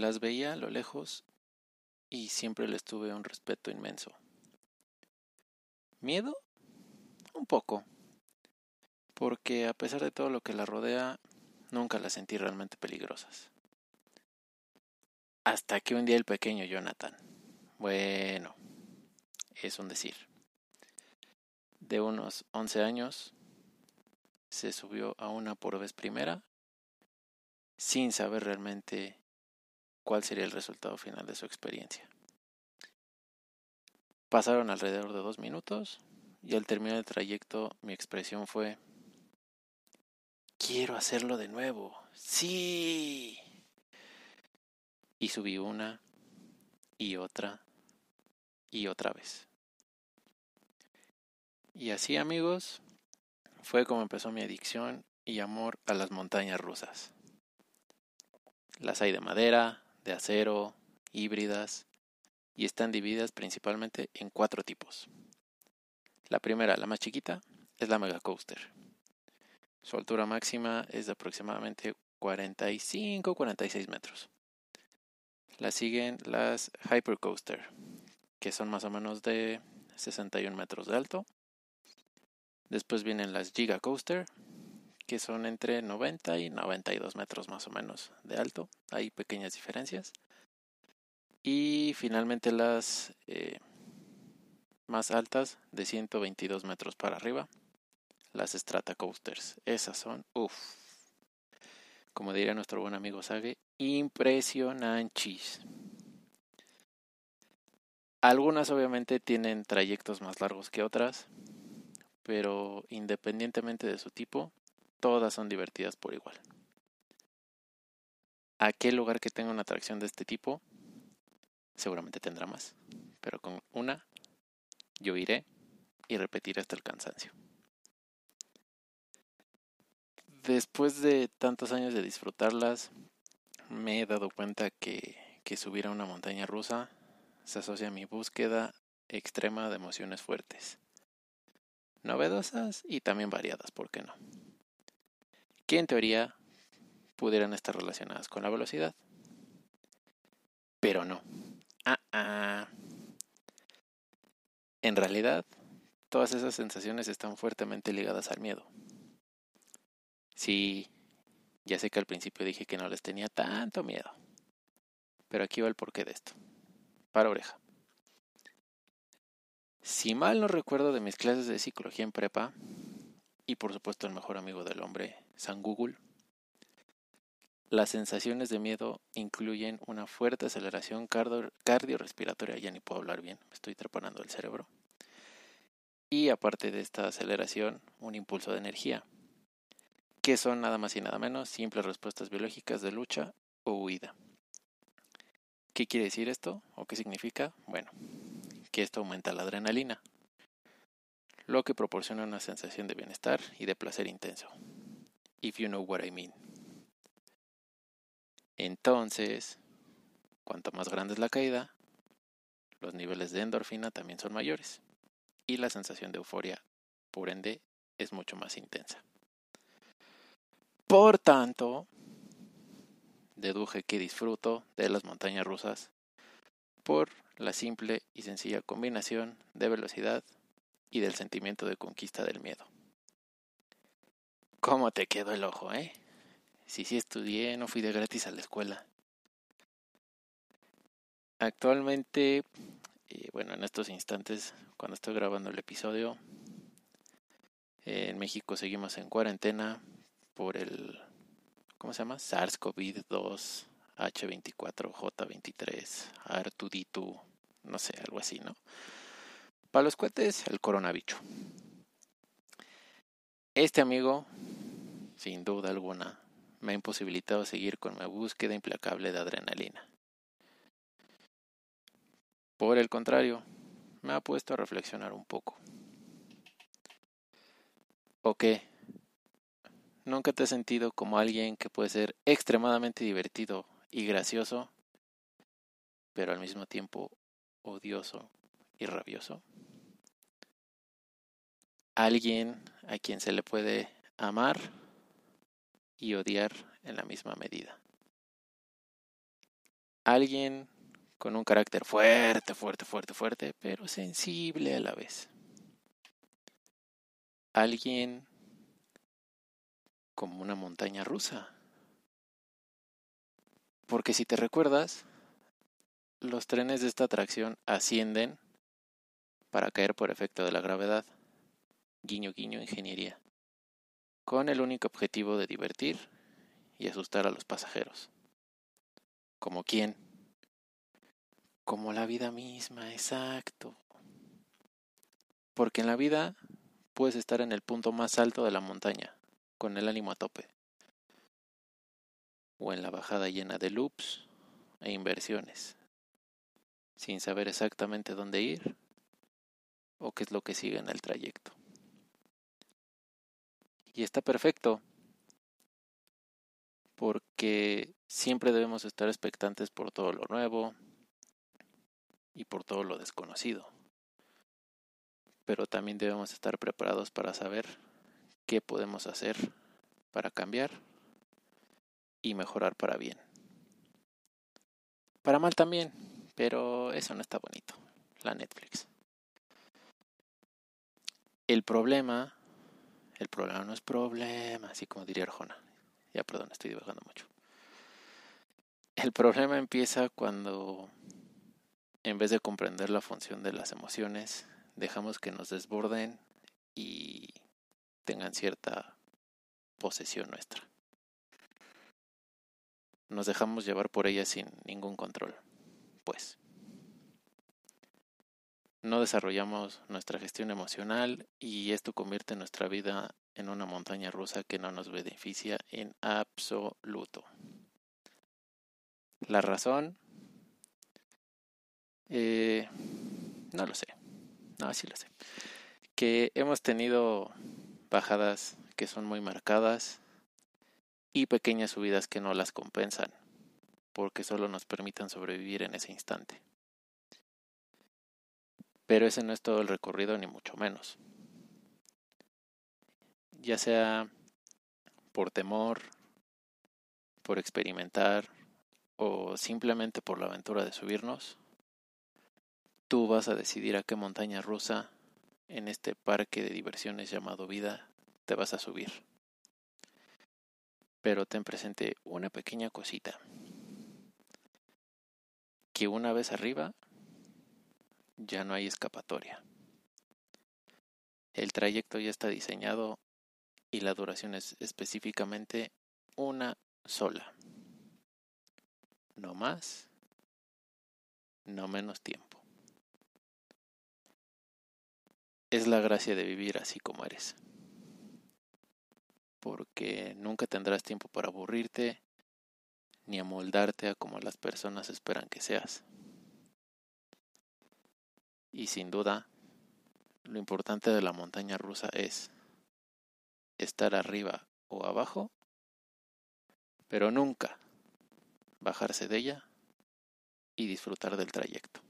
Las veía a lo lejos y siempre les tuve un respeto inmenso. ¿Miedo? Un poco. Porque a pesar de todo lo que las rodea, nunca las sentí realmente peligrosas. Hasta que un día el pequeño Jonathan, bueno, es un decir, de unos 11 años, se subió a una por vez primera sin saber realmente cuál sería el resultado final de su experiencia. Pasaron alrededor de dos minutos y al terminar el trayecto mi expresión fue, quiero hacerlo de nuevo, sí. Y subí una y otra y otra vez. Y así amigos, fue como empezó mi adicción y amor a las montañas rusas. Las hay de madera, de acero, híbridas, y están divididas principalmente en cuatro tipos. La primera, la más chiquita, es la Mega Coaster. Su altura máxima es de aproximadamente 45-46 metros. La siguen las Hyper Coaster, que son más o menos de 61 metros de alto. Después vienen las Giga Coaster, que son entre 90 y 92 metros más o menos de alto. Hay pequeñas diferencias. Y finalmente las eh, más altas de 122 metros para arriba, las Strata Coasters. Esas son, uff, como diría nuestro buen amigo Sage, impresionantes. Algunas obviamente tienen trayectos más largos que otras, pero independientemente de su tipo, todas son divertidas por igual. Aquel lugar que tenga una atracción de este tipo, seguramente tendrá más, pero con una yo iré y repetiré hasta el cansancio. Después de tantos años de disfrutarlas, me he dado cuenta que, que subir a una montaña rusa se asocia a mi búsqueda extrema de emociones fuertes, novedosas y también variadas, ¿por qué no? Que en teoría pudieran estar relacionadas con la velocidad. Pero no. Ah, ah. En realidad, todas esas sensaciones están fuertemente ligadas al miedo. Sí, ya sé que al principio dije que no les tenía tanto miedo. Pero aquí va el porqué de esto. Para oreja. Si mal no recuerdo de mis clases de psicología en prepa, y por supuesto el mejor amigo del hombre, San Google. Las sensaciones de miedo incluyen una fuerte aceleración cardiorrespiratoria, ya ni puedo hablar bien, me estoy trepanando el cerebro. Y aparte de esta aceleración, un impulso de energía, que son nada más y nada menos simples respuestas biológicas de lucha o huida. ¿Qué quiere decir esto? ¿O qué significa? Bueno, que esto aumenta la adrenalina, lo que proporciona una sensación de bienestar y de placer intenso. If you know what I mean. Entonces, cuanto más grande es la caída, los niveles de endorfina también son mayores y la sensación de euforia, por ende, es mucho más intensa. Por tanto, deduje que disfruto de las montañas rusas por la simple y sencilla combinación de velocidad, y del sentimiento de conquista del miedo. ¿Cómo te quedó el ojo, eh? Si sí estudié, no fui de gratis a la escuela. Actualmente, eh, bueno, en estos instantes, cuando estoy grabando el episodio, en México seguimos en cuarentena por el, ¿cómo se llama? SARS-CoV-2, H24, J23, Artuditu, no sé, algo así, ¿no? Para los cohetes, el coronavirus. Este amigo, sin duda alguna, me ha imposibilitado seguir con mi búsqueda implacable de adrenalina. Por el contrario, me ha puesto a reflexionar un poco. ¿O qué? ¿Nunca te has sentido como alguien que puede ser extremadamente divertido y gracioso, pero al mismo tiempo odioso y rabioso? Alguien a quien se le puede amar y odiar en la misma medida. Alguien con un carácter fuerte, fuerte, fuerte, fuerte, pero sensible a la vez. Alguien como una montaña rusa. Porque si te recuerdas, los trenes de esta atracción ascienden para caer por efecto de la gravedad. Guiño, guiño, ingeniería. Con el único objetivo de divertir y asustar a los pasajeros. ¿Como quién? Como la vida misma, exacto. Porque en la vida puedes estar en el punto más alto de la montaña, con el ánimo a tope. O en la bajada llena de loops e inversiones, sin saber exactamente dónde ir o qué es lo que sigue en el trayecto. Y está perfecto, porque siempre debemos estar expectantes por todo lo nuevo y por todo lo desconocido. Pero también debemos estar preparados para saber qué podemos hacer para cambiar y mejorar para bien. Para mal también, pero eso no está bonito, la Netflix. El problema, el problema no es problema, así como diría Arjona. Ya, perdón, estoy divagando mucho. El problema empieza cuando, en vez de comprender la función de las emociones, dejamos que nos desborden y tengan cierta posesión nuestra. Nos dejamos llevar por ellas sin ningún control, pues. No desarrollamos nuestra gestión emocional y esto convierte nuestra vida en una montaña rusa que no nos beneficia en absoluto. La razón, eh, no lo sé, no, sí lo sé, que hemos tenido bajadas que son muy marcadas y pequeñas subidas que no las compensan, porque solo nos permitan sobrevivir en ese instante. Pero ese no es todo el recorrido, ni mucho menos ya sea por temor, por experimentar o simplemente por la aventura de subirnos, tú vas a decidir a qué montaña rusa en este parque de diversiones llamado vida te vas a subir. Pero ten presente una pequeña cosita, que una vez arriba ya no hay escapatoria. El trayecto ya está diseñado y la duración es específicamente una sola. No más, no menos tiempo. Es la gracia de vivir así como eres. Porque nunca tendrás tiempo para aburrirte ni amoldarte a como las personas esperan que seas. Y sin duda, lo importante de la montaña rusa es estar arriba o abajo, pero nunca bajarse de ella y disfrutar del trayecto.